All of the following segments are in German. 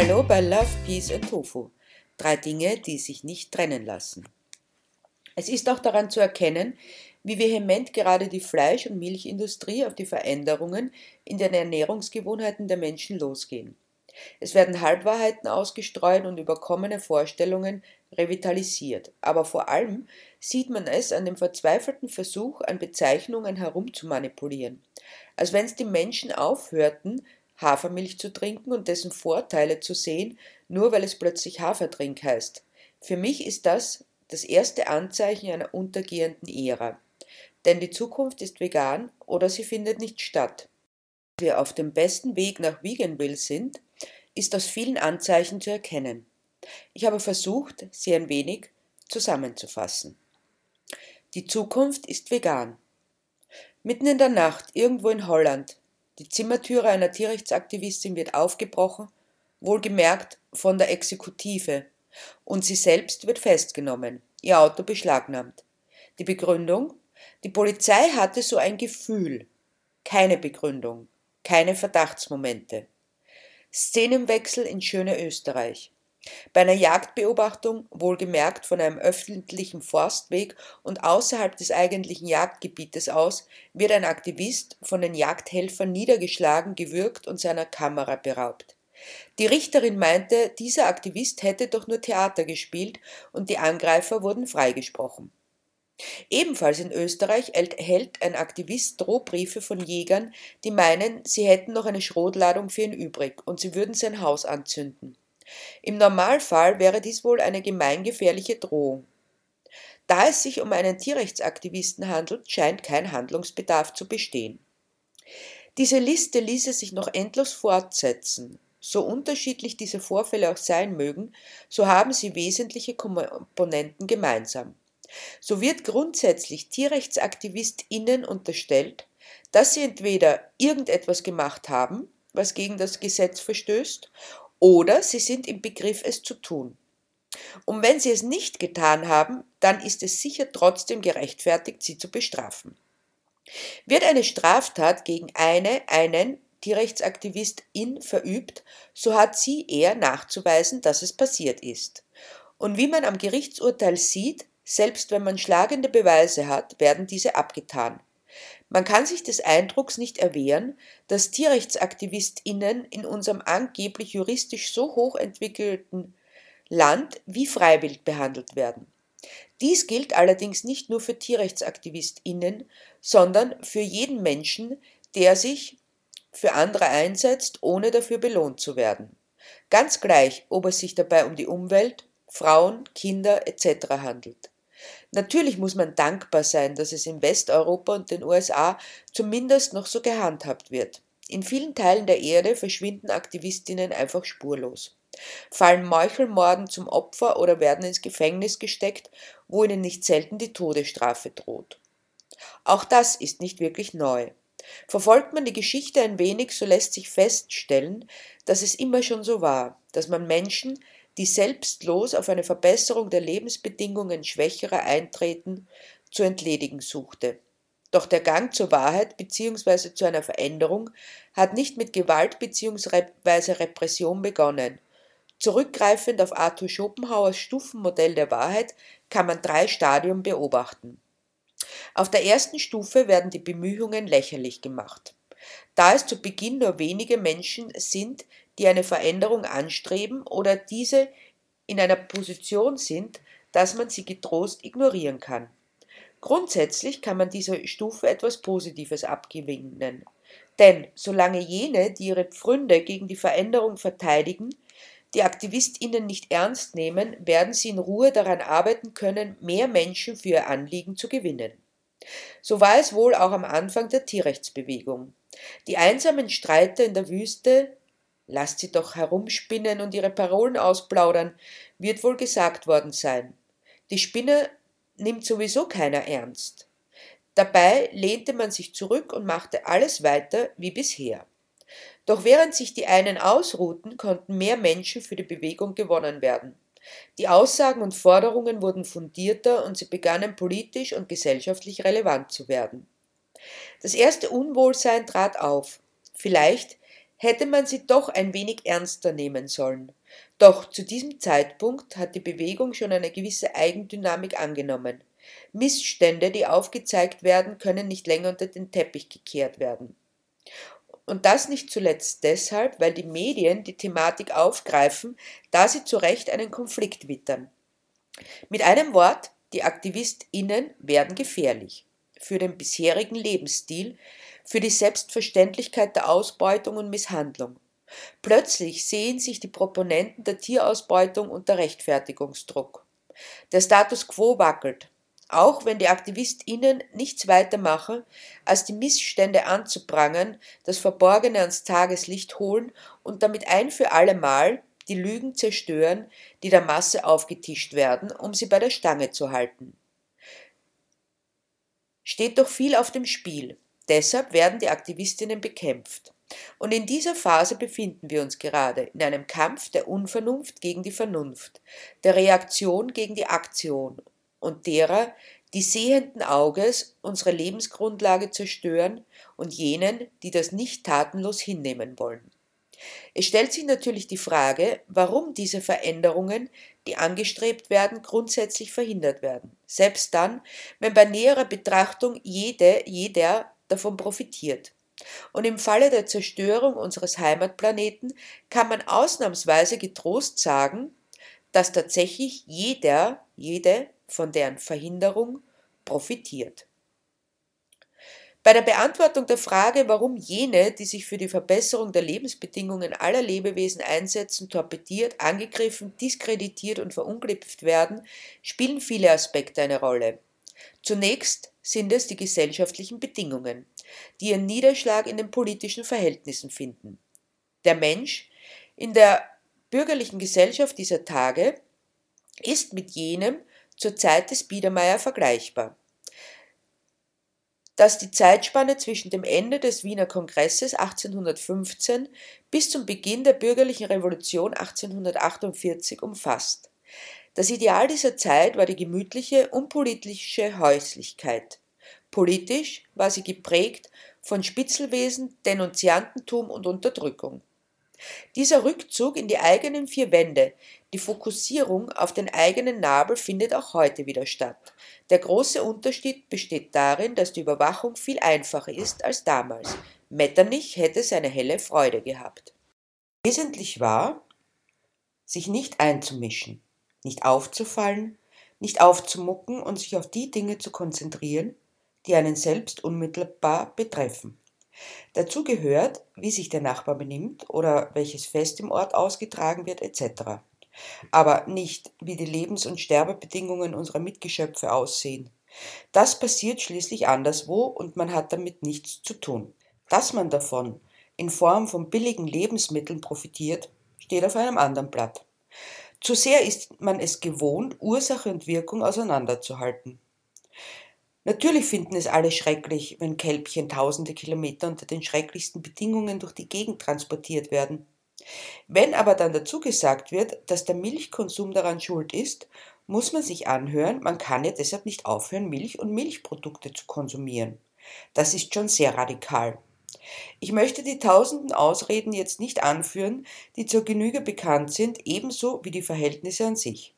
Hallo bei Love, Peace and Tofu. Drei Dinge, die sich nicht trennen lassen. Es ist auch daran zu erkennen, wie vehement gerade die Fleisch- und Milchindustrie auf die Veränderungen in den Ernährungsgewohnheiten der Menschen losgehen. Es werden Halbwahrheiten ausgestreut und überkommene Vorstellungen revitalisiert, aber vor allem sieht man es an dem verzweifelten Versuch, an Bezeichnungen herumzumanipulieren, als wenn es die Menschen aufhörten, Hafermilch zu trinken und dessen Vorteile zu sehen, nur weil es plötzlich Hafertrink heißt. Für mich ist das das erste Anzeichen einer untergehenden Ära. Denn die Zukunft ist vegan oder sie findet nicht statt. Dass wir auf dem besten Weg nach Veganville sind, ist aus vielen Anzeichen zu erkennen. Ich habe versucht, sie ein wenig zusammenzufassen. Die Zukunft ist vegan. Mitten in der Nacht, irgendwo in Holland, die Zimmertüre einer Tierrechtsaktivistin wird aufgebrochen, wohlgemerkt von der Exekutive, und sie selbst wird festgenommen, ihr Auto beschlagnahmt. Die Begründung? Die Polizei hatte so ein Gefühl, keine Begründung, keine Verdachtsmomente. Szenenwechsel in schöne Österreich. Bei einer Jagdbeobachtung, wohlgemerkt von einem öffentlichen Forstweg und außerhalb des eigentlichen Jagdgebietes aus, wird ein Aktivist von den Jagdhelfern niedergeschlagen, gewürgt und seiner Kamera beraubt. Die Richterin meinte, dieser Aktivist hätte doch nur Theater gespielt und die Angreifer wurden freigesprochen. Ebenfalls in Österreich erhält ein Aktivist Drohbriefe von Jägern, die meinen, sie hätten noch eine Schrotladung für ihn übrig und sie würden sein Haus anzünden. Im Normalfall wäre dies wohl eine gemeingefährliche Drohung. Da es sich um einen Tierrechtsaktivisten handelt, scheint kein Handlungsbedarf zu bestehen. Diese Liste ließe sich noch endlos fortsetzen. So unterschiedlich diese Vorfälle auch sein mögen, so haben sie wesentliche Komponenten gemeinsam. So wird grundsätzlich TierrechtsaktivistInnen unterstellt, dass sie entweder irgendetwas gemacht haben, was gegen das Gesetz verstößt, oder sie sind im Begriff, es zu tun. Und wenn sie es nicht getan haben, dann ist es sicher trotzdem gerechtfertigt, sie zu bestrafen. Wird eine Straftat gegen eine, einen Tierrechtsaktivistin verübt, so hat sie eher nachzuweisen, dass es passiert ist. Und wie man am Gerichtsurteil sieht, selbst wenn man schlagende Beweise hat, werden diese abgetan. Man kann sich des Eindrucks nicht erwehren, dass Tierrechtsaktivistinnen in unserem angeblich juristisch so hochentwickelten Land wie freiwillig behandelt werden. Dies gilt allerdings nicht nur für Tierrechtsaktivistinnen, sondern für jeden Menschen, der sich für andere einsetzt, ohne dafür belohnt zu werden. Ganz gleich, ob es sich dabei um die Umwelt, Frauen, Kinder etc. handelt. Natürlich muss man dankbar sein, dass es in Westeuropa und den USA zumindest noch so gehandhabt wird. In vielen Teilen der Erde verschwinden Aktivistinnen einfach spurlos, fallen Meuchelmorden zum Opfer oder werden ins Gefängnis gesteckt, wo ihnen nicht selten die Todesstrafe droht. Auch das ist nicht wirklich neu. Verfolgt man die Geschichte ein wenig, so lässt sich feststellen, dass es immer schon so war, dass man Menschen, die selbstlos auf eine Verbesserung der Lebensbedingungen Schwächerer eintreten, zu entledigen suchte. Doch der Gang zur Wahrheit bzw. zu einer Veränderung hat nicht mit Gewalt bzw. Repression begonnen. Zurückgreifend auf Arthur Schopenhauers Stufenmodell der Wahrheit kann man drei Stadien beobachten. Auf der ersten Stufe werden die Bemühungen lächerlich gemacht. Da es zu Beginn nur wenige Menschen sind, die eine Veränderung anstreben oder diese in einer Position sind, dass man sie getrost ignorieren kann. Grundsätzlich kann man dieser Stufe etwas Positives abgewinnen. Denn solange jene, die ihre Pfründe gegen die Veränderung verteidigen, die AktivistInnen nicht ernst nehmen, werden sie in Ruhe daran arbeiten können, mehr Menschen für ihr Anliegen zu gewinnen. So war es wohl auch am Anfang der Tierrechtsbewegung. Die einsamen Streiter in der Wüste, lasst sie doch herumspinnen und ihre Parolen ausplaudern, wird wohl gesagt worden sein. Die Spinne nimmt sowieso keiner ernst. Dabei lehnte man sich zurück und machte alles weiter wie bisher. Doch während sich die einen ausruhten, konnten mehr Menschen für die Bewegung gewonnen werden. Die Aussagen und Forderungen wurden fundierter und sie begannen politisch und gesellschaftlich relevant zu werden. Das erste Unwohlsein trat auf. Vielleicht, hätte man sie doch ein wenig ernster nehmen sollen. Doch zu diesem Zeitpunkt hat die Bewegung schon eine gewisse Eigendynamik angenommen. Missstände, die aufgezeigt werden, können nicht länger unter den Teppich gekehrt werden. Und das nicht zuletzt deshalb, weil die Medien die Thematik aufgreifen, da sie zu Recht einen Konflikt wittern. Mit einem Wort, die AktivistInnen werden gefährlich. Für den bisherigen Lebensstil, für die Selbstverständlichkeit der Ausbeutung und Misshandlung. Plötzlich sehen sich die Proponenten der Tierausbeutung unter Rechtfertigungsdruck. Der Status quo wackelt, auch wenn die AktivistInnen nichts weiter machen, als die Missstände anzuprangern, das Verborgene ans Tageslicht holen und damit ein für alle Mal die Lügen zerstören, die der Masse aufgetischt werden, um sie bei der Stange zu halten. Steht doch viel auf dem Spiel. Deshalb werden die Aktivistinnen bekämpft. Und in dieser Phase befinden wir uns gerade, in einem Kampf der Unvernunft gegen die Vernunft, der Reaktion gegen die Aktion und derer, die sehenden Auges unsere Lebensgrundlage zerstören und jenen, die das nicht tatenlos hinnehmen wollen. Es stellt sich natürlich die Frage, warum diese Veränderungen, die angestrebt werden, grundsätzlich verhindert werden, selbst dann, wenn bei näherer Betrachtung jede, jeder davon profitiert. Und im Falle der Zerstörung unseres Heimatplaneten kann man ausnahmsweise getrost sagen, dass tatsächlich jeder, jede von deren Verhinderung profitiert. Bei der Beantwortung der Frage, warum jene, die sich für die Verbesserung der Lebensbedingungen aller Lebewesen einsetzen, torpediert, angegriffen, diskreditiert und verunglimpft werden, spielen viele Aspekte eine Rolle. Zunächst sind es die gesellschaftlichen Bedingungen, die ihren Niederschlag in den politischen Verhältnissen finden. Der Mensch in der bürgerlichen Gesellschaft dieser Tage ist mit jenem zur Zeit des Biedermeier vergleichbar. Dass die Zeitspanne zwischen dem Ende des Wiener Kongresses 1815 bis zum Beginn der bürgerlichen Revolution 1848 umfasst. Das Ideal dieser Zeit war die gemütliche, unpolitische Häuslichkeit. Politisch war sie geprägt von Spitzelwesen, Denunziantentum und Unterdrückung. Dieser Rückzug in die eigenen vier Wände, die Fokussierung auf den eigenen Nabel findet auch heute wieder statt. Der große Unterschied besteht darin, dass die Überwachung viel einfacher ist als damals. Metternich hätte seine helle Freude gehabt. Wesentlich war, sich nicht einzumischen, nicht aufzufallen, nicht aufzumucken und sich auf die Dinge zu konzentrieren, die einen selbst unmittelbar betreffen. Dazu gehört, wie sich der Nachbar benimmt oder welches Fest im Ort ausgetragen wird etc. Aber nicht, wie die Lebens- und Sterbebedingungen unserer Mitgeschöpfe aussehen. Das passiert schließlich anderswo und man hat damit nichts zu tun. Dass man davon in Form von billigen Lebensmitteln profitiert, steht auf einem anderen Blatt. Zu sehr ist man es gewohnt, Ursache und Wirkung auseinanderzuhalten. Natürlich finden es alle schrecklich, wenn Kälbchen tausende Kilometer unter den schrecklichsten Bedingungen durch die Gegend transportiert werden. Wenn aber dann dazu gesagt wird, dass der Milchkonsum daran schuld ist, muss man sich anhören, man kann ja deshalb nicht aufhören, Milch und Milchprodukte zu konsumieren. Das ist schon sehr radikal. Ich möchte die tausenden Ausreden jetzt nicht anführen, die zur Genüge bekannt sind, ebenso wie die Verhältnisse an sich.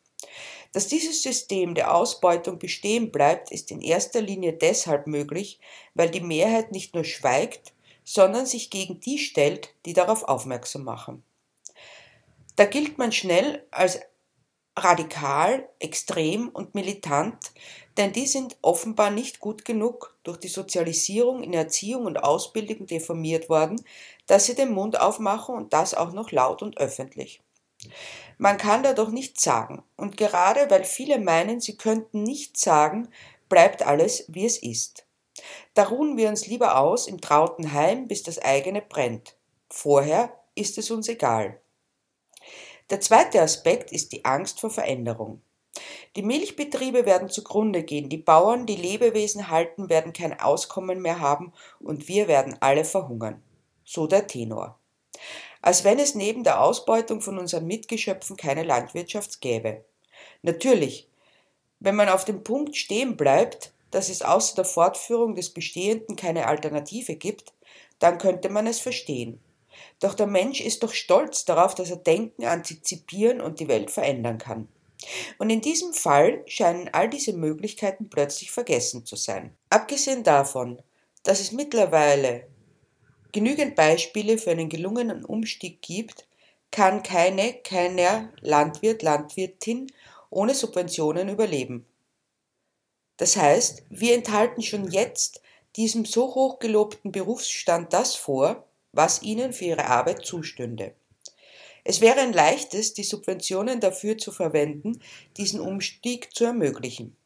Dass dieses System der Ausbeutung bestehen bleibt, ist in erster Linie deshalb möglich, weil die Mehrheit nicht nur schweigt, sondern sich gegen die stellt, die darauf aufmerksam machen. Da gilt man schnell als radikal, extrem und militant, denn die sind offenbar nicht gut genug durch die Sozialisierung in Erziehung und Ausbildung deformiert worden, dass sie den Mund aufmachen und das auch noch laut und öffentlich. Man kann da doch nichts sagen. Und gerade weil viele meinen, sie könnten nichts sagen, bleibt alles, wie es ist. Da ruhen wir uns lieber aus im trauten Heim, bis das eigene brennt. Vorher ist es uns egal. Der zweite Aspekt ist die Angst vor Veränderung. Die Milchbetriebe werden zugrunde gehen, die Bauern, die Lebewesen halten, werden kein Auskommen mehr haben und wir werden alle verhungern. So der Tenor als wenn es neben der Ausbeutung von unseren Mitgeschöpfen keine Landwirtschaft gäbe. Natürlich, wenn man auf dem Punkt stehen bleibt, dass es außer der Fortführung des Bestehenden keine Alternative gibt, dann könnte man es verstehen. Doch der Mensch ist doch stolz darauf, dass er denken, antizipieren und die Welt verändern kann. Und in diesem Fall scheinen all diese Möglichkeiten plötzlich vergessen zu sein. Abgesehen davon, dass es mittlerweile genügend Beispiele für einen gelungenen Umstieg gibt, kann keine, keiner Landwirt, Landwirtin ohne Subventionen überleben. Das heißt, wir enthalten schon jetzt diesem so hoch gelobten Berufsstand das vor, was ihnen für ihre Arbeit zustünde. Es wäre ein leichtes, die Subventionen dafür zu verwenden, diesen Umstieg zu ermöglichen.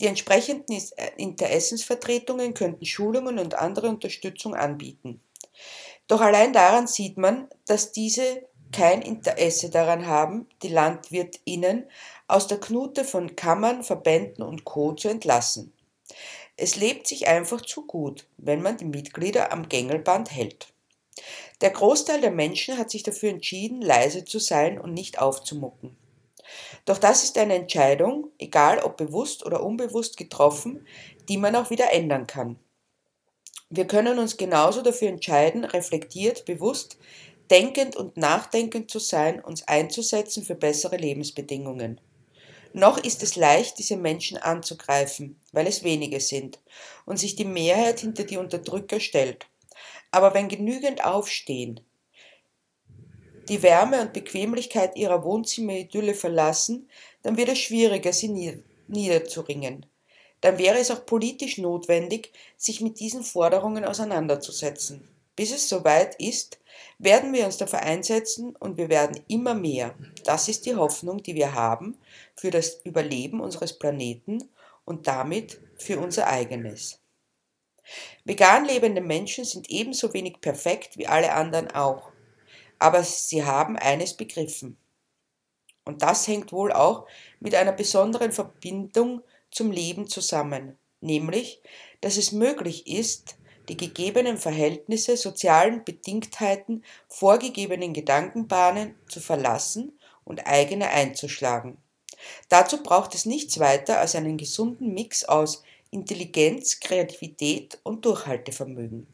Die entsprechenden äh, Interessensvertretungen könnten Schulungen und andere Unterstützung anbieten. Doch allein daran sieht man, dass diese kein Interesse daran haben, die LandwirtInnen aus der Knute von Kammern, Verbänden und Co. zu entlassen. Es lebt sich einfach zu gut, wenn man die Mitglieder am Gängelband hält. Der Großteil der Menschen hat sich dafür entschieden, leise zu sein und nicht aufzumucken. Doch das ist eine Entscheidung, egal ob bewusst oder unbewusst getroffen, die man auch wieder ändern kann. Wir können uns genauso dafür entscheiden, reflektiert, bewusst, denkend und nachdenkend zu sein, uns einzusetzen für bessere Lebensbedingungen. Noch ist es leicht, diese Menschen anzugreifen, weil es wenige sind und sich die Mehrheit hinter die Unterdrücker stellt. Aber wenn genügend aufstehen, die Wärme und Bequemlichkeit ihrer Wohnzimmeridylle verlassen, dann wird es schwieriger, sie niederzuringen. Dann wäre es auch politisch notwendig, sich mit diesen Forderungen auseinanderzusetzen. Bis es soweit ist, werden wir uns dafür einsetzen und wir werden immer mehr. Das ist die Hoffnung, die wir haben für das Überleben unseres Planeten und damit für unser eigenes. Vegan lebende Menschen sind ebenso wenig perfekt wie alle anderen auch, aber sie haben eines begriffen. Und das hängt wohl auch mit einer besonderen Verbindung zum Leben zusammen, nämlich, dass es möglich ist, die gegebenen Verhältnisse, sozialen Bedingtheiten, vorgegebenen Gedankenbahnen zu verlassen und eigene einzuschlagen. Dazu braucht es nichts weiter als einen gesunden Mix aus Intelligenz, Kreativität und Durchhaltevermögen.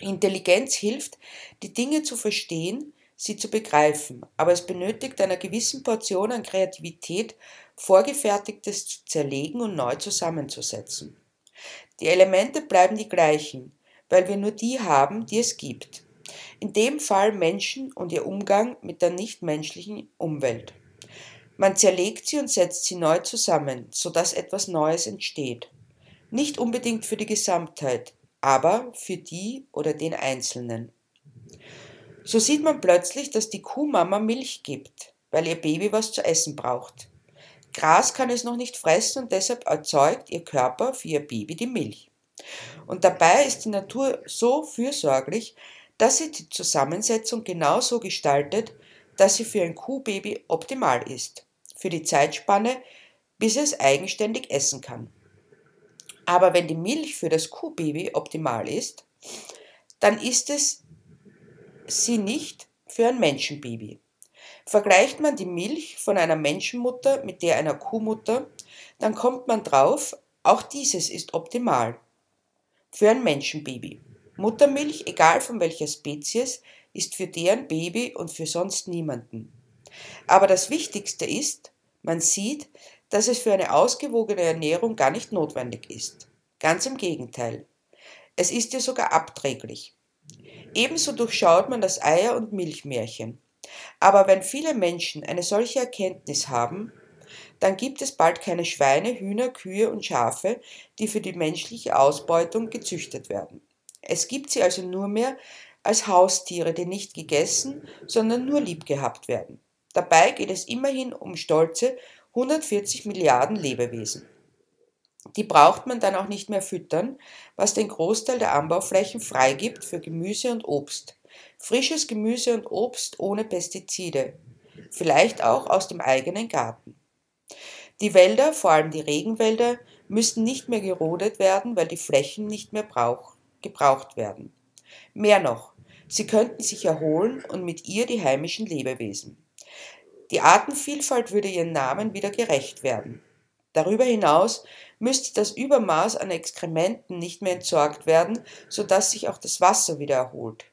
Intelligenz hilft, die Dinge zu verstehen, sie zu begreifen, aber es benötigt einer gewissen Portion an Kreativität, Vorgefertigtes zu zerlegen und neu zusammenzusetzen. Die Elemente bleiben die gleichen, weil wir nur die haben, die es gibt. In dem Fall Menschen und ihr Umgang mit der nichtmenschlichen Umwelt. Man zerlegt sie und setzt sie neu zusammen, sodass etwas Neues entsteht. Nicht unbedingt für die Gesamtheit, aber für die oder den Einzelnen. So sieht man plötzlich, dass die Kuhmama Milch gibt, weil ihr Baby was zu essen braucht. Gras kann es noch nicht fressen und deshalb erzeugt ihr Körper für ihr Baby die Milch. Und dabei ist die Natur so fürsorglich, dass sie die Zusammensetzung genau so gestaltet, dass sie für ein Kuhbaby optimal ist, für die Zeitspanne, bis es eigenständig essen kann. Aber wenn die Milch für das Kuhbaby optimal ist, dann ist es sie nicht für ein Menschenbaby. Vergleicht man die Milch von einer Menschenmutter mit der einer Kuhmutter, dann kommt man drauf, auch dieses ist optimal für ein Menschenbaby. Muttermilch, egal von welcher Spezies, ist für deren Baby und für sonst niemanden. Aber das Wichtigste ist, man sieht, dass es für eine ausgewogene Ernährung gar nicht notwendig ist. Ganz im Gegenteil. Es ist ihr sogar abträglich. Ebenso durchschaut man das Eier- und Milchmärchen. Aber wenn viele Menschen eine solche Erkenntnis haben, dann gibt es bald keine Schweine, Hühner, Kühe und Schafe, die für die menschliche Ausbeutung gezüchtet werden. Es gibt sie also nur mehr als Haustiere, die nicht gegessen, sondern nur lieb gehabt werden. Dabei geht es immerhin um stolze 140 Milliarden Lebewesen. Die braucht man dann auch nicht mehr füttern, was den Großteil der Anbauflächen freigibt für Gemüse und Obst. Frisches Gemüse und Obst ohne Pestizide. Vielleicht auch aus dem eigenen Garten. Die Wälder, vor allem die Regenwälder, müssen nicht mehr gerodet werden, weil die Flächen nicht mehr brauch, gebraucht werden. Mehr noch, sie könnten sich erholen und mit ihr die heimischen Lebewesen. Die Artenvielfalt würde ihren Namen wieder gerecht werden. Darüber hinaus müsste das Übermaß an Exkrementen nicht mehr entsorgt werden, sodass sich auch das Wasser wieder erholt.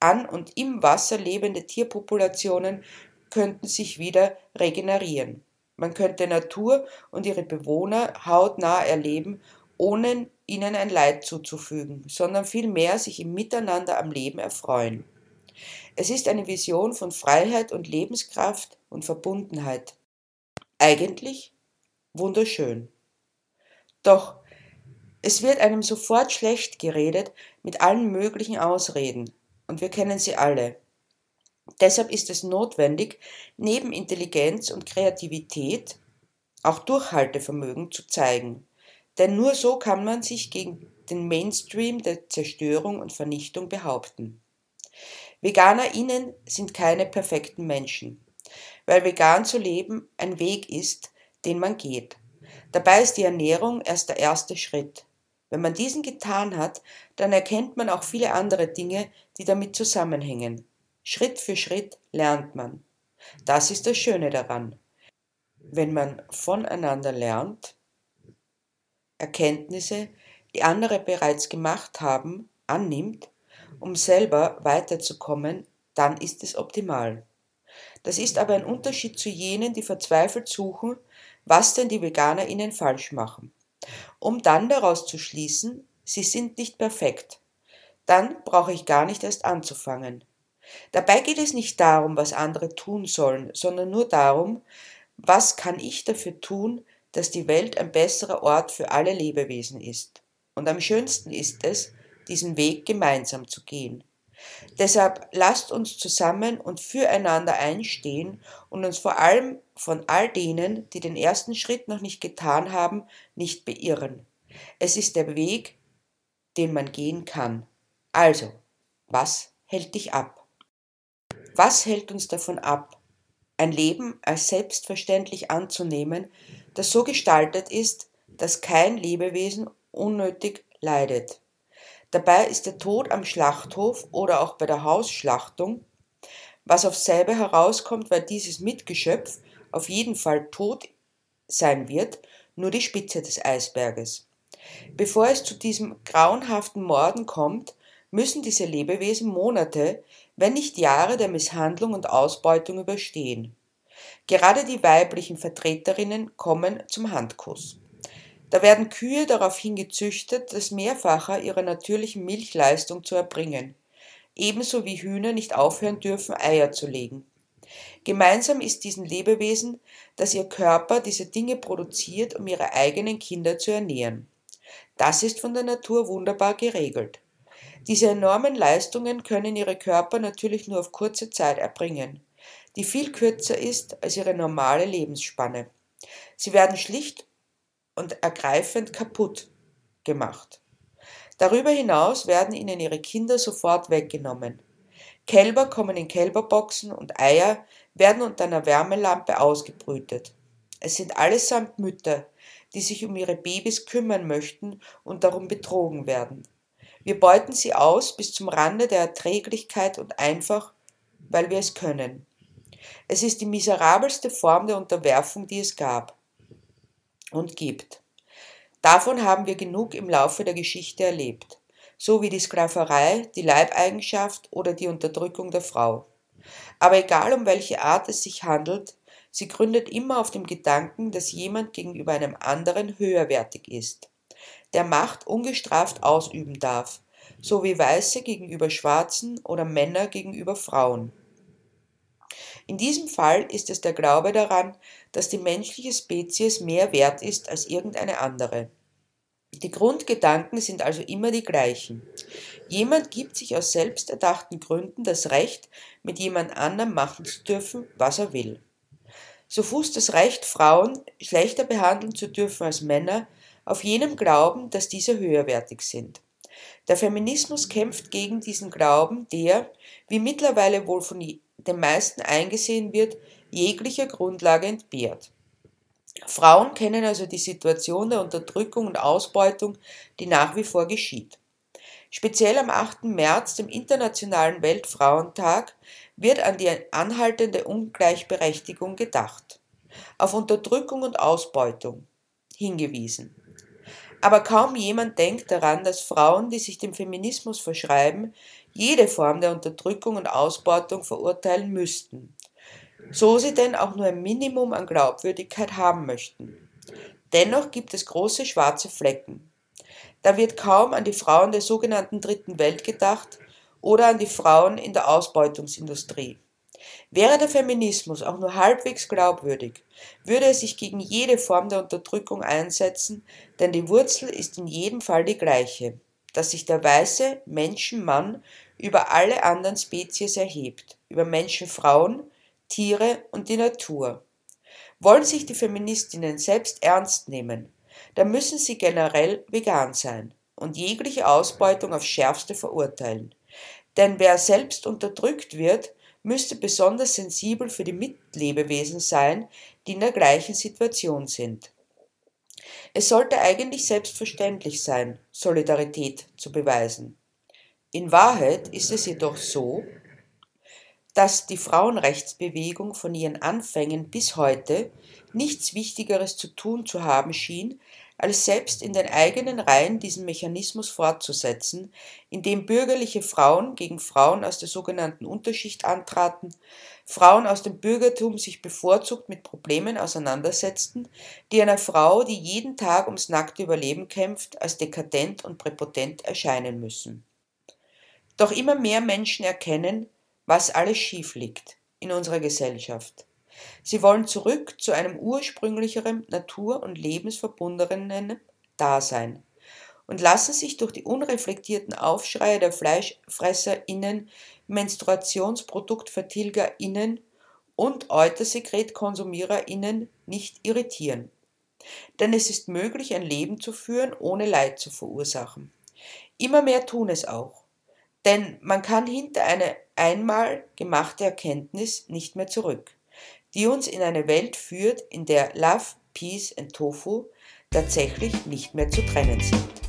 An und im Wasser lebende Tierpopulationen könnten sich wieder regenerieren. Man könnte Natur und ihre Bewohner hautnah erleben, ohne ihnen ein Leid zuzufügen, sondern vielmehr sich im Miteinander am Leben erfreuen. Es ist eine Vision von Freiheit und Lebenskraft und Verbundenheit. Eigentlich wunderschön. Doch es wird einem sofort schlecht geredet mit allen möglichen Ausreden, und wir kennen sie alle. Deshalb ist es notwendig, neben Intelligenz und Kreativität auch Durchhaltevermögen zu zeigen. Denn nur so kann man sich gegen den Mainstream der Zerstörung und Vernichtung behaupten. VeganerInnen sind keine perfekten Menschen, weil vegan zu leben ein Weg ist, den man geht. Dabei ist die Ernährung erst der erste Schritt. Wenn man diesen getan hat, dann erkennt man auch viele andere Dinge, die damit zusammenhängen. Schritt für Schritt lernt man. Das ist das Schöne daran. Wenn man voneinander lernt, Erkenntnisse, die andere bereits gemacht haben, annimmt, um selber weiterzukommen, dann ist es optimal. Das ist aber ein Unterschied zu jenen, die verzweifelt suchen, was denn die VeganerInnen falsch machen, um dann daraus zu schließen, sie sind nicht perfekt. Dann brauche ich gar nicht erst anzufangen. Dabei geht es nicht darum, was andere tun sollen, sondern nur darum, was kann ich dafür tun, dass die Welt ein besserer Ort für alle Lebewesen ist. Und am schönsten ist es, diesen Weg gemeinsam zu gehen. Deshalb lasst uns zusammen und füreinander einstehen und uns vor allem von all denen, die den ersten Schritt noch nicht getan haben, nicht beirren. Es ist der Weg, den man gehen kann. Also, was hält dich ab? Was hält uns davon ab, ein Leben als selbstverständlich anzunehmen, das so gestaltet ist, dass kein Lebewesen unnötig leidet? Dabei ist der Tod am Schlachthof oder auch bei der Hausschlachtung, was aufs selbe herauskommt, weil dieses Mitgeschöpf auf jeden Fall tot sein wird, nur die Spitze des Eisberges. Bevor es zu diesem grauenhaften Morden kommt, müssen diese Lebewesen Monate, wenn nicht Jahre der Misshandlung und Ausbeutung überstehen. Gerade die weiblichen Vertreterinnen kommen zum Handkuss. Da werden Kühe daraufhin gezüchtet, das Mehrfache ihrer natürlichen Milchleistung zu erbringen, ebenso wie Hühner nicht aufhören dürfen, Eier zu legen. Gemeinsam ist diesen Lebewesen, dass ihr Körper diese Dinge produziert, um ihre eigenen Kinder zu ernähren. Das ist von der Natur wunderbar geregelt. Diese enormen Leistungen können ihre Körper natürlich nur auf kurze Zeit erbringen, die viel kürzer ist als ihre normale Lebensspanne. Sie werden schlicht und ergreifend kaputt gemacht. Darüber hinaus werden ihnen ihre Kinder sofort weggenommen. Kälber kommen in Kälberboxen und Eier werden unter einer Wärmelampe ausgebrütet. Es sind allesamt Mütter, die sich um ihre Babys kümmern möchten und darum betrogen werden. Wir beuten sie aus bis zum Rande der Erträglichkeit und einfach, weil wir es können. Es ist die miserabelste Form der Unterwerfung, die es gab und gibt. Davon haben wir genug im Laufe der Geschichte erlebt, so wie die Sklaverei, die Leibeigenschaft oder die Unterdrückung der Frau. Aber egal um welche Art es sich handelt, sie gründet immer auf dem Gedanken, dass jemand gegenüber einem anderen höherwertig ist, der Macht ungestraft ausüben darf, so wie Weiße gegenüber Schwarzen oder Männer gegenüber Frauen. In diesem Fall ist es der Glaube daran, dass die menschliche Spezies mehr wert ist als irgendeine andere. Die Grundgedanken sind also immer die gleichen. Jemand gibt sich aus selbsterdachten Gründen das Recht, mit jemand anderem machen zu dürfen, was er will. So fußt das Recht, Frauen schlechter behandeln zu dürfen als Männer, auf jenem Glauben, dass diese höherwertig sind. Der Feminismus kämpft gegen diesen Glauben, der, wie mittlerweile wohl von den meisten eingesehen wird, jeglicher Grundlage entbehrt. Frauen kennen also die Situation der Unterdrückung und Ausbeutung, die nach wie vor geschieht. Speziell am 8. März, dem Internationalen Weltfrauentag, wird an die anhaltende Ungleichberechtigung gedacht, auf Unterdrückung und Ausbeutung hingewiesen. Aber kaum jemand denkt daran, dass Frauen, die sich dem Feminismus verschreiben, jede Form der Unterdrückung und Ausbeutung verurteilen müssten, so sie denn auch nur ein Minimum an Glaubwürdigkeit haben möchten. Dennoch gibt es große schwarze Flecken. Da wird kaum an die Frauen der sogenannten Dritten Welt gedacht oder an die Frauen in der Ausbeutungsindustrie. Wäre der Feminismus auch nur halbwegs glaubwürdig, würde er sich gegen jede Form der Unterdrückung einsetzen, denn die Wurzel ist in jedem Fall die gleiche, dass sich der weiße Menschenmann über alle anderen Spezies erhebt, über Menschenfrauen, Tiere und die Natur. Wollen sich die Feministinnen selbst ernst nehmen, dann müssen sie generell vegan sein und jegliche Ausbeutung aufs schärfste verurteilen. Denn wer selbst unterdrückt wird, müsste besonders sensibel für die Mitlebewesen sein, die in der gleichen Situation sind. Es sollte eigentlich selbstverständlich sein, Solidarität zu beweisen. In Wahrheit ist es jedoch so, dass die Frauenrechtsbewegung von ihren Anfängen bis heute nichts Wichtigeres zu tun zu haben schien, als selbst in den eigenen Reihen diesen Mechanismus fortzusetzen, indem bürgerliche Frauen gegen Frauen aus der sogenannten Unterschicht antraten, Frauen aus dem Bürgertum sich bevorzugt mit Problemen auseinandersetzten, die einer Frau, die jeden Tag ums nackte Überleben kämpft, als dekadent und präpotent erscheinen müssen. Doch immer mehr Menschen erkennen, was alles schief liegt in unserer Gesellschaft. Sie wollen zurück zu einem ursprünglicheren, natur- und lebensverbundenen Dasein und lassen sich durch die unreflektierten Aufschreie der FleischfresserInnen, MenstruationsproduktvertilgerInnen und EutersekretkonsumiererInnen nicht irritieren. Denn es ist möglich, ein Leben zu führen, ohne Leid zu verursachen. Immer mehr tun es auch. Denn man kann hinter eine einmal gemachte Erkenntnis nicht mehr zurück die uns in eine Welt führt, in der Love, Peace and Tofu tatsächlich nicht mehr zu trennen sind.